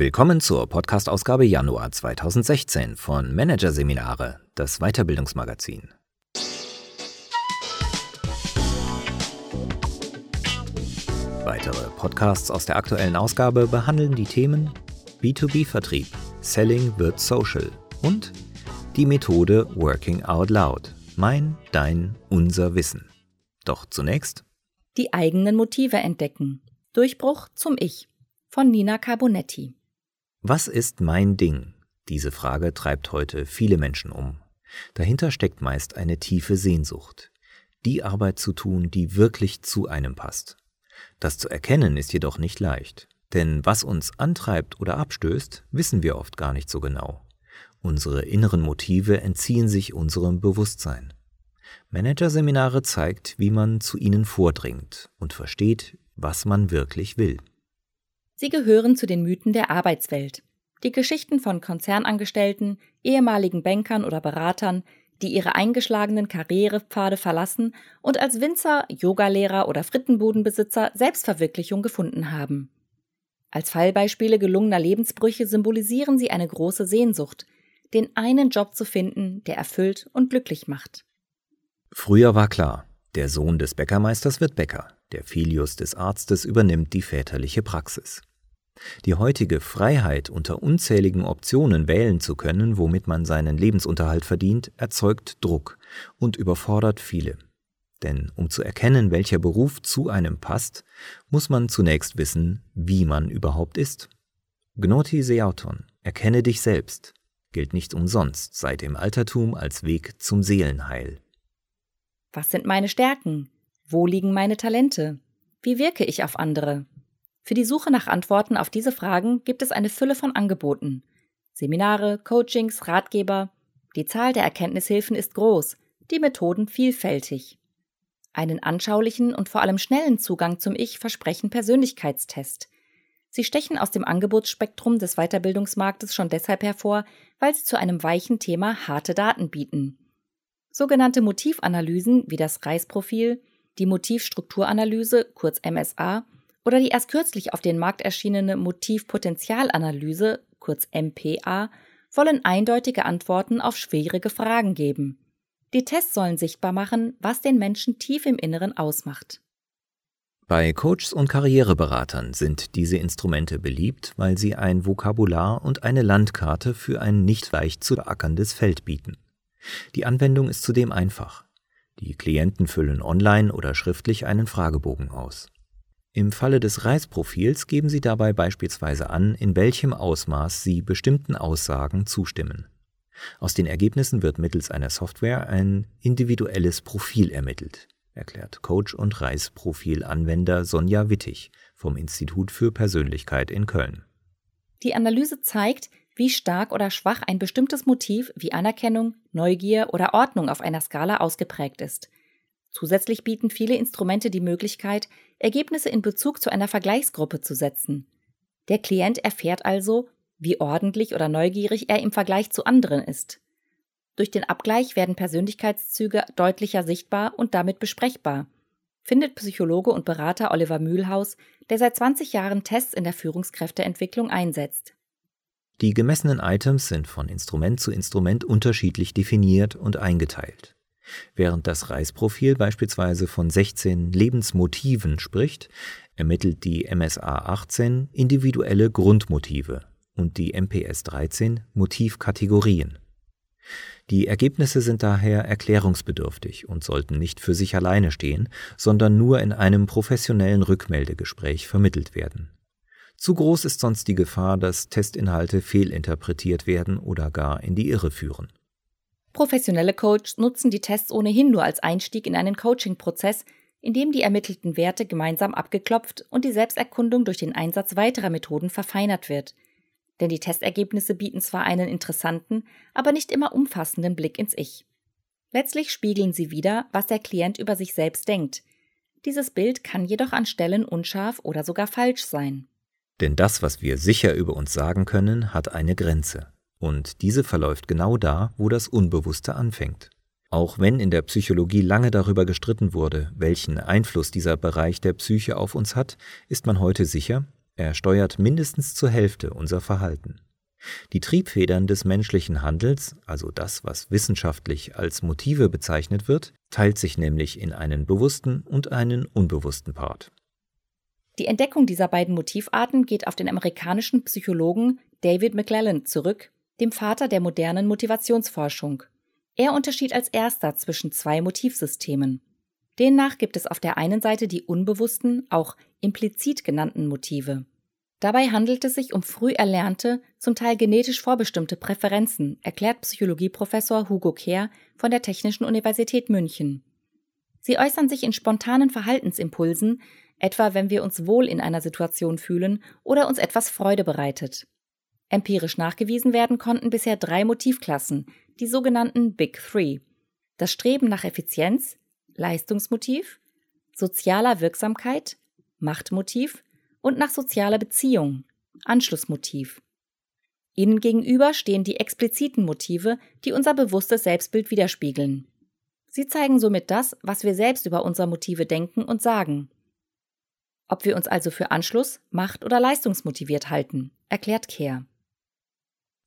Willkommen zur Podcast-Ausgabe Januar 2016 von Managerseminare, das Weiterbildungsmagazin. Weitere Podcasts aus der aktuellen Ausgabe behandeln die Themen B2B-Vertrieb, Selling wird Social und die Methode Working Out Loud, mein, dein, unser Wissen. Doch zunächst die eigenen Motive entdecken. Durchbruch zum Ich von Nina Carbonetti. Was ist mein Ding? Diese Frage treibt heute viele Menschen um. Dahinter steckt meist eine tiefe Sehnsucht, die Arbeit zu tun, die wirklich zu einem passt. Das zu erkennen ist jedoch nicht leicht, denn was uns antreibt oder abstößt, wissen wir oft gar nicht so genau. Unsere inneren Motive entziehen sich unserem Bewusstsein. Managerseminare zeigt, wie man zu ihnen vordringt und versteht, was man wirklich will. Sie gehören zu den Mythen der Arbeitswelt. Die Geschichten von Konzernangestellten, ehemaligen Bankern oder Beratern, die ihre eingeschlagenen Karrierepfade verlassen und als Winzer, Yogalehrer oder Frittenbudenbesitzer Selbstverwirklichung gefunden haben. Als Fallbeispiele gelungener Lebensbrüche symbolisieren sie eine große Sehnsucht, den einen Job zu finden, der erfüllt und glücklich macht. Früher war klar, der Sohn des Bäckermeisters wird Bäcker, der Filius des Arztes übernimmt die väterliche Praxis. Die heutige Freiheit, unter unzähligen Optionen wählen zu können, womit man seinen Lebensunterhalt verdient, erzeugt Druck und überfordert viele. Denn um zu erkennen, welcher Beruf zu einem passt, muss man zunächst wissen, wie man überhaupt ist. Gnoti Seauton, erkenne dich selbst, gilt nicht umsonst seit dem Altertum als Weg zum Seelenheil. Was sind meine Stärken? Wo liegen meine Talente? Wie wirke ich auf andere? Für die Suche nach Antworten auf diese Fragen gibt es eine Fülle von Angeboten. Seminare, Coachings, Ratgeber. Die Zahl der Erkenntnishilfen ist groß, die Methoden vielfältig. Einen anschaulichen und vor allem schnellen Zugang zum Ich versprechen Persönlichkeitstest. Sie stechen aus dem Angebotsspektrum des Weiterbildungsmarktes schon deshalb hervor, weil sie zu einem weichen Thema harte Daten bieten. Sogenannte Motivanalysen wie das Reisprofil, die Motivstrukturanalyse, kurz MSA, oder die erst kürzlich auf den Markt erschienene Motivpotenzialanalyse, kurz MPA, wollen eindeutige Antworten auf schwierige Fragen geben. Die Tests sollen sichtbar machen, was den Menschen tief im Inneren ausmacht. Bei Coaches und Karriereberatern sind diese Instrumente beliebt, weil sie ein Vokabular und eine Landkarte für ein nicht leicht zu beackerndes Feld bieten. Die Anwendung ist zudem einfach. Die Klienten füllen online oder schriftlich einen Fragebogen aus. Im Falle des Reisprofils geben Sie dabei beispielsweise an, in welchem Ausmaß Sie bestimmten Aussagen zustimmen. Aus den Ergebnissen wird mittels einer Software ein individuelles Profil ermittelt, erklärt Coach und Reisprofilanwender Sonja Wittig vom Institut für Persönlichkeit in Köln. Die Analyse zeigt, wie stark oder schwach ein bestimmtes Motiv wie Anerkennung, Neugier oder Ordnung auf einer Skala ausgeprägt ist. Zusätzlich bieten viele Instrumente die Möglichkeit, Ergebnisse in Bezug zu einer Vergleichsgruppe zu setzen. Der Klient erfährt also, wie ordentlich oder neugierig er im Vergleich zu anderen ist. Durch den Abgleich werden Persönlichkeitszüge deutlicher sichtbar und damit besprechbar, findet Psychologe und Berater Oliver Mühlhaus, der seit 20 Jahren Tests in der Führungskräfteentwicklung einsetzt. Die gemessenen Items sind von Instrument zu Instrument unterschiedlich definiert und eingeteilt. Während das Reisprofil beispielsweise von 16 Lebensmotiven spricht, ermittelt die MSA 18 individuelle Grundmotive und die MPS 13 Motivkategorien. Die Ergebnisse sind daher erklärungsbedürftig und sollten nicht für sich alleine stehen, sondern nur in einem professionellen Rückmeldegespräch vermittelt werden. Zu groß ist sonst die Gefahr, dass Testinhalte fehlinterpretiert werden oder gar in die Irre führen. Professionelle Coaches nutzen die Tests ohnehin nur als Einstieg in einen Coaching-Prozess, in dem die ermittelten Werte gemeinsam abgeklopft und die Selbsterkundung durch den Einsatz weiterer Methoden verfeinert wird. Denn die Testergebnisse bieten zwar einen interessanten, aber nicht immer umfassenden Blick ins Ich. Letztlich spiegeln sie wieder, was der Klient über sich selbst denkt. Dieses Bild kann jedoch an Stellen unscharf oder sogar falsch sein. Denn das, was wir sicher über uns sagen können, hat eine Grenze. Und diese verläuft genau da, wo das Unbewusste anfängt. Auch wenn in der Psychologie lange darüber gestritten wurde, welchen Einfluss dieser Bereich der Psyche auf uns hat, ist man heute sicher, Er steuert mindestens zur Hälfte unser Verhalten. Die Triebfedern des menschlichen Handels, also das, was wissenschaftlich als Motive bezeichnet wird, teilt sich nämlich in einen bewussten und einen unbewussten Part. Die Entdeckung dieser beiden Motivarten geht auf den amerikanischen Psychologen David McClellan zurück, dem Vater der modernen Motivationsforschung. Er unterschied als erster zwischen zwei Motivsystemen. Demnach gibt es auf der einen Seite die unbewussten, auch implizit genannten Motive. Dabei handelt es sich um früh erlernte, zum Teil genetisch vorbestimmte Präferenzen, erklärt Psychologieprofessor Hugo Kehr von der Technischen Universität München. Sie äußern sich in spontanen Verhaltensimpulsen, etwa wenn wir uns wohl in einer Situation fühlen oder uns etwas Freude bereitet. Empirisch nachgewiesen werden konnten bisher drei Motivklassen, die sogenannten Big Three. Das Streben nach Effizienz, Leistungsmotiv, sozialer Wirksamkeit, Machtmotiv und nach sozialer Beziehung, Anschlussmotiv. Ihnen gegenüber stehen die expliziten Motive, die unser bewusstes Selbstbild widerspiegeln. Sie zeigen somit das, was wir selbst über unsere Motive denken und sagen. Ob wir uns also für Anschluss, Macht oder leistungsmotiviert halten, erklärt Kehr.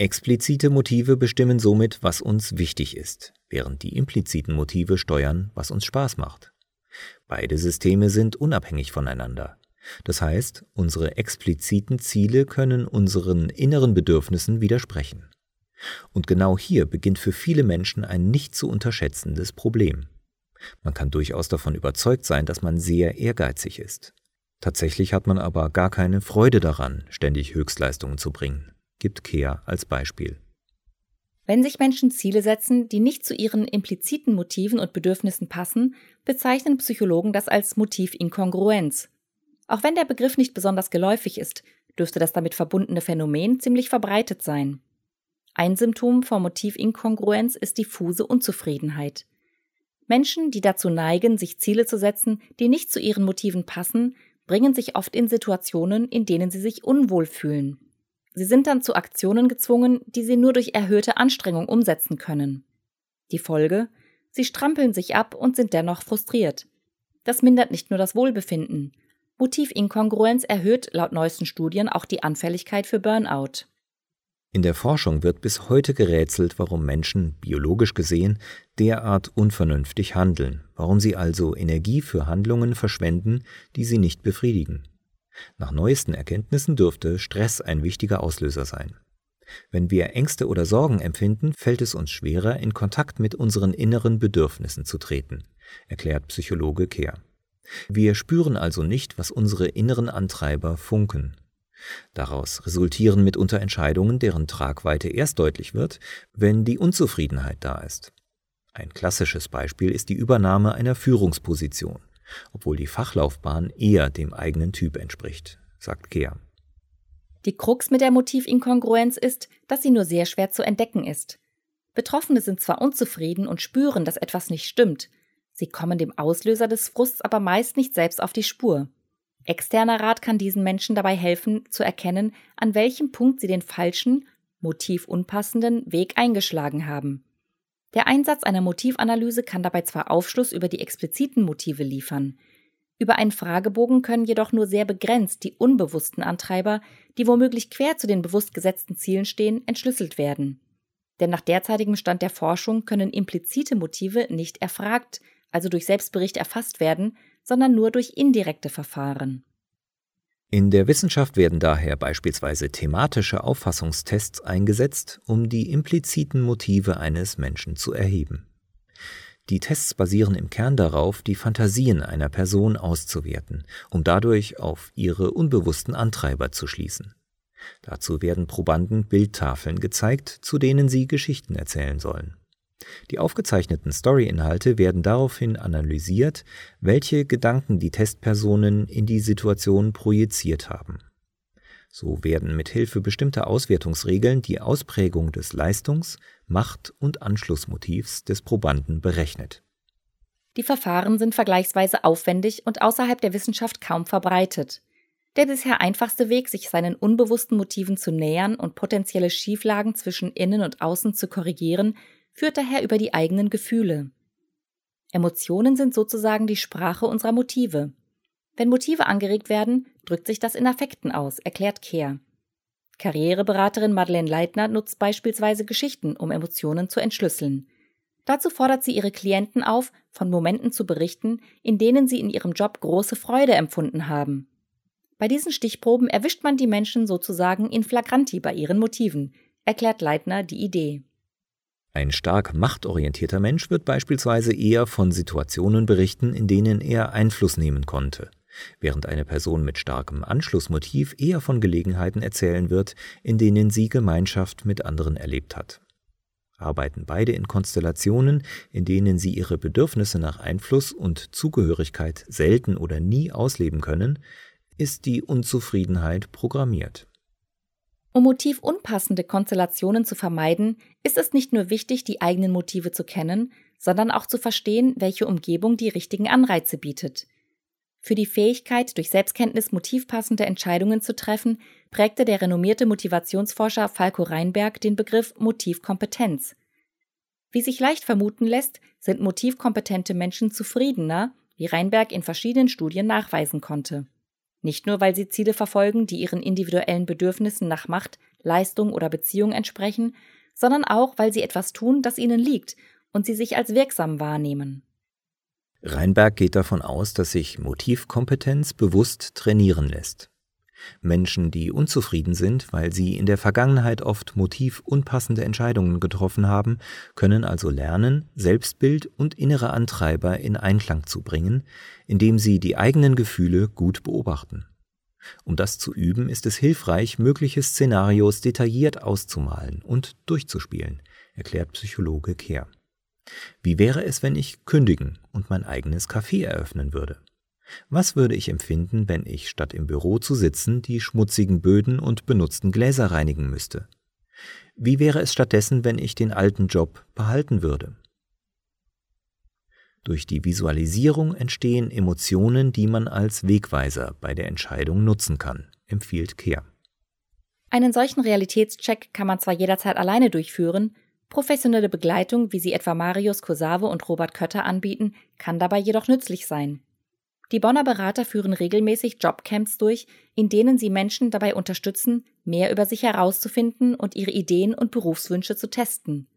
Explizite Motive bestimmen somit, was uns wichtig ist, während die impliziten Motive steuern, was uns Spaß macht. Beide Systeme sind unabhängig voneinander. Das heißt, unsere expliziten Ziele können unseren inneren Bedürfnissen widersprechen. Und genau hier beginnt für viele Menschen ein nicht zu unterschätzendes Problem. Man kann durchaus davon überzeugt sein, dass man sehr ehrgeizig ist. Tatsächlich hat man aber gar keine Freude daran, ständig Höchstleistungen zu bringen, gibt Kehr als Beispiel. Wenn sich Menschen Ziele setzen, die nicht zu ihren impliziten Motiven und Bedürfnissen passen, bezeichnen Psychologen das als Motivinkongruenz, auch wenn der Begriff nicht besonders geläufig ist, dürfte das damit verbundene Phänomen ziemlich verbreitet sein. Ein Symptom von Motivinkongruenz ist diffuse Unzufriedenheit. Menschen, die dazu neigen, sich Ziele zu setzen, die nicht zu ihren Motiven passen, bringen sich oft in Situationen, in denen sie sich unwohl fühlen. Sie sind dann zu Aktionen gezwungen, die sie nur durch erhöhte Anstrengung umsetzen können. Die Folge? Sie strampeln sich ab und sind dennoch frustriert. Das mindert nicht nur das Wohlbefinden, Motivinkongruenz erhöht laut neuesten Studien auch die Anfälligkeit für Burnout. In der Forschung wird bis heute gerätselt, warum Menschen, biologisch gesehen, derart unvernünftig handeln, warum sie also Energie für Handlungen verschwenden, die sie nicht befriedigen. Nach neuesten Erkenntnissen dürfte Stress ein wichtiger Auslöser sein. Wenn wir Ängste oder Sorgen empfinden, fällt es uns schwerer, in Kontakt mit unseren inneren Bedürfnissen zu treten, erklärt Psychologe Kehr. Wir spüren also nicht, was unsere inneren Antreiber funken. Daraus resultieren mitunter Entscheidungen, deren Tragweite erst deutlich wird, wenn die Unzufriedenheit da ist. Ein klassisches Beispiel ist die Übernahme einer Führungsposition, obwohl die Fachlaufbahn eher dem eigenen Typ entspricht, sagt Kehr. Die Krux mit der Motivinkongruenz ist, dass sie nur sehr schwer zu entdecken ist. Betroffene sind zwar unzufrieden und spüren, dass etwas nicht stimmt, Sie kommen dem Auslöser des Frusts aber meist nicht selbst auf die Spur. Externer Rat kann diesen Menschen dabei helfen, zu erkennen, an welchem Punkt sie den falschen, motivunpassenden Weg eingeschlagen haben. Der Einsatz einer Motivanalyse kann dabei zwar Aufschluss über die expliziten Motive liefern, über einen Fragebogen können jedoch nur sehr begrenzt die unbewussten Antreiber, die womöglich quer zu den bewusst gesetzten Zielen stehen, entschlüsselt werden. Denn nach derzeitigem Stand der Forschung können implizite Motive nicht erfragt, also durch Selbstbericht erfasst werden, sondern nur durch indirekte Verfahren. In der Wissenschaft werden daher beispielsweise thematische Auffassungstests eingesetzt, um die impliziten Motive eines Menschen zu erheben. Die Tests basieren im Kern darauf, die Fantasien einer Person auszuwerten, um dadurch auf ihre unbewussten Antreiber zu schließen. Dazu werden Probanden Bildtafeln gezeigt, zu denen sie Geschichten erzählen sollen. Die aufgezeichneten Story-Inhalte werden daraufhin analysiert, welche Gedanken die Testpersonen in die Situation projiziert haben. So werden mit Hilfe bestimmter Auswertungsregeln die Ausprägung des Leistungs-, Macht- und Anschlussmotivs des Probanden berechnet. Die Verfahren sind vergleichsweise aufwendig und außerhalb der Wissenschaft kaum verbreitet. Der bisher einfachste Weg, sich seinen unbewussten Motiven zu nähern und potenzielle Schieflagen zwischen Innen und Außen zu korrigieren, führt daher über die eigenen Gefühle. Emotionen sind sozusagen die Sprache unserer Motive. Wenn Motive angeregt werden, drückt sich das in Affekten aus, erklärt Kehr. Karriereberaterin Madeleine Leitner nutzt beispielsweise Geschichten, um Emotionen zu entschlüsseln. Dazu fordert sie ihre Klienten auf, von Momenten zu berichten, in denen sie in ihrem Job große Freude empfunden haben. Bei diesen Stichproben erwischt man die Menschen sozusagen in flagranti bei ihren Motiven, erklärt Leitner die Idee. Ein stark machtorientierter Mensch wird beispielsweise eher von Situationen berichten, in denen er Einfluss nehmen konnte, während eine Person mit starkem Anschlussmotiv eher von Gelegenheiten erzählen wird, in denen sie Gemeinschaft mit anderen erlebt hat. Arbeiten beide in Konstellationen, in denen sie ihre Bedürfnisse nach Einfluss und Zugehörigkeit selten oder nie ausleben können, ist die Unzufriedenheit programmiert. Um motivunpassende Konstellationen zu vermeiden, ist es nicht nur wichtig, die eigenen Motive zu kennen, sondern auch zu verstehen, welche Umgebung die richtigen Anreize bietet. Für die Fähigkeit, durch Selbstkenntnis motivpassende Entscheidungen zu treffen, prägte der renommierte Motivationsforscher Falco Reinberg den Begriff Motivkompetenz. Wie sich leicht vermuten lässt, sind motivkompetente Menschen zufriedener, wie Reinberg in verschiedenen Studien nachweisen konnte. Nicht nur, weil sie Ziele verfolgen, die ihren individuellen Bedürfnissen nach Macht, Leistung oder Beziehung entsprechen, sondern auch, weil sie etwas tun, das ihnen liegt und sie sich als wirksam wahrnehmen. Reinberg geht davon aus, dass sich Motivkompetenz bewusst trainieren lässt. Menschen, die unzufrieden sind, weil sie in der Vergangenheit oft motivunpassende Entscheidungen getroffen haben, können also lernen, Selbstbild und innere Antreiber in Einklang zu bringen, indem sie die eigenen Gefühle gut beobachten. Um das zu üben, ist es hilfreich, mögliche Szenarios detailliert auszumalen und durchzuspielen, erklärt Psychologe Kehr. Wie wäre es, wenn ich kündigen und mein eigenes Café eröffnen würde? Was würde ich empfinden, wenn ich statt im Büro zu sitzen die schmutzigen Böden und benutzten Gläser reinigen müsste? Wie wäre es stattdessen, wenn ich den alten Job behalten würde? Durch die Visualisierung entstehen Emotionen, die man als Wegweiser bei der Entscheidung nutzen kann, empfiehlt Kehr. Einen solchen Realitätscheck kann man zwar jederzeit alleine durchführen, professionelle Begleitung, wie sie etwa Marius Kosave und Robert Kötter anbieten, kann dabei jedoch nützlich sein. Die Bonner Berater führen regelmäßig Jobcamps durch, in denen sie Menschen dabei unterstützen, mehr über sich herauszufinden und ihre Ideen und Berufswünsche zu testen.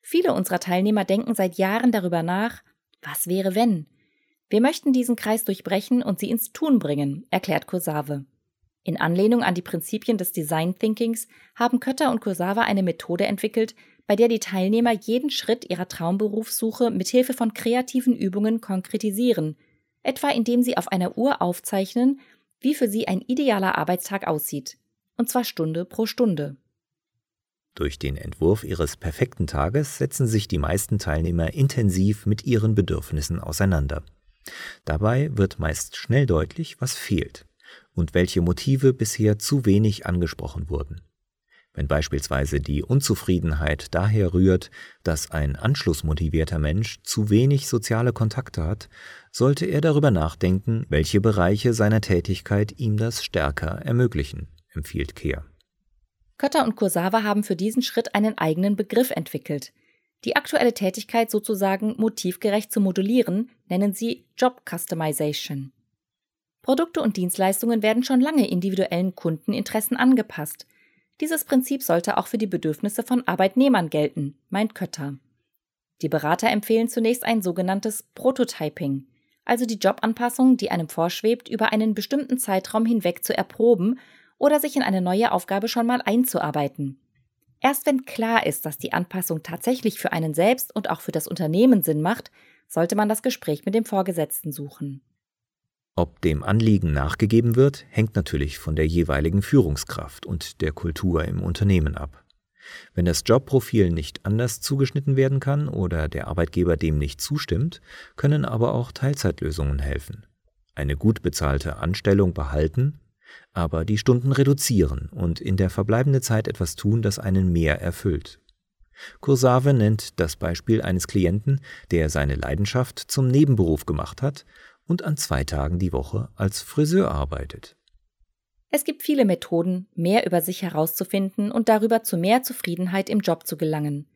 Viele unserer Teilnehmer denken seit Jahren darüber nach, was wäre wenn? Wir möchten diesen Kreis durchbrechen und sie ins Tun bringen, erklärt Kursave. In Anlehnung an die Prinzipien des Design Thinkings haben Kötter und Kursava eine Methode entwickelt, bei der die Teilnehmer jeden Schritt ihrer Traumberufssuche mithilfe von kreativen Übungen konkretisieren – etwa indem sie auf einer Uhr aufzeichnen, wie für sie ein idealer Arbeitstag aussieht, und zwar Stunde pro Stunde. Durch den Entwurf ihres perfekten Tages setzen sich die meisten Teilnehmer intensiv mit ihren Bedürfnissen auseinander. Dabei wird meist schnell deutlich, was fehlt und welche Motive bisher zu wenig angesprochen wurden. Wenn beispielsweise die Unzufriedenheit daher rührt, dass ein anschlussmotivierter Mensch zu wenig soziale Kontakte hat, sollte er darüber nachdenken, welche Bereiche seiner Tätigkeit ihm das stärker ermöglichen, empfiehlt Kehr. Kötter und Kursawa haben für diesen Schritt einen eigenen Begriff entwickelt. Die aktuelle Tätigkeit sozusagen motivgerecht zu modulieren, nennen sie Job Customization. Produkte und Dienstleistungen werden schon lange individuellen Kundeninteressen angepasst – dieses Prinzip sollte auch für die Bedürfnisse von Arbeitnehmern gelten, meint Kötter. Die Berater empfehlen zunächst ein sogenanntes Prototyping, also die Jobanpassung, die einem vorschwebt, über einen bestimmten Zeitraum hinweg zu erproben oder sich in eine neue Aufgabe schon mal einzuarbeiten. Erst wenn klar ist, dass die Anpassung tatsächlich für einen selbst und auch für das Unternehmen Sinn macht, sollte man das Gespräch mit dem Vorgesetzten suchen. Ob dem Anliegen nachgegeben wird, hängt natürlich von der jeweiligen Führungskraft und der Kultur im Unternehmen ab. Wenn das Jobprofil nicht anders zugeschnitten werden kann oder der Arbeitgeber dem nicht zustimmt, können aber auch Teilzeitlösungen helfen. Eine gut bezahlte Anstellung behalten, aber die Stunden reduzieren und in der verbleibenden Zeit etwas tun, das einen mehr erfüllt. Kursave nennt das Beispiel eines Klienten, der seine Leidenschaft zum Nebenberuf gemacht hat und an zwei Tagen die Woche als Friseur arbeitet. Es gibt viele Methoden, mehr über sich herauszufinden und darüber zu mehr Zufriedenheit im Job zu gelangen.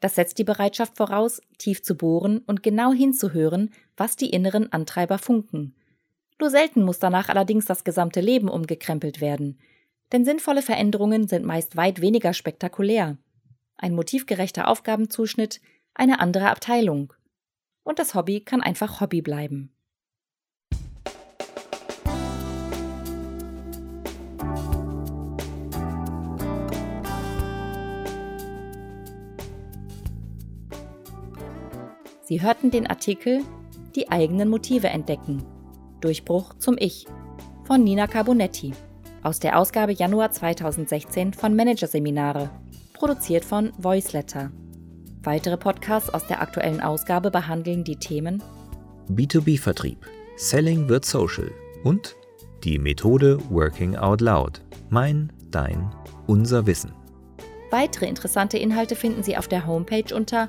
Das setzt die Bereitschaft voraus, tief zu bohren und genau hinzuhören, was die inneren Antreiber funken. Nur selten muss danach allerdings das gesamte Leben umgekrempelt werden. Denn sinnvolle Veränderungen sind meist weit weniger spektakulär. Ein motivgerechter Aufgabenzuschnitt, eine andere Abteilung. Und das Hobby kann einfach Hobby bleiben. Sie hörten den Artikel Die eigenen Motive entdecken. Durchbruch zum Ich von Nina Carbonetti aus der Ausgabe Januar 2016 von Managerseminare, produziert von Voiceletter. Weitere Podcasts aus der aktuellen Ausgabe behandeln die Themen B2B-Vertrieb, Selling wird Social und die Methode Working Out Loud. Mein, dein, unser Wissen. Weitere interessante Inhalte finden Sie auf der Homepage unter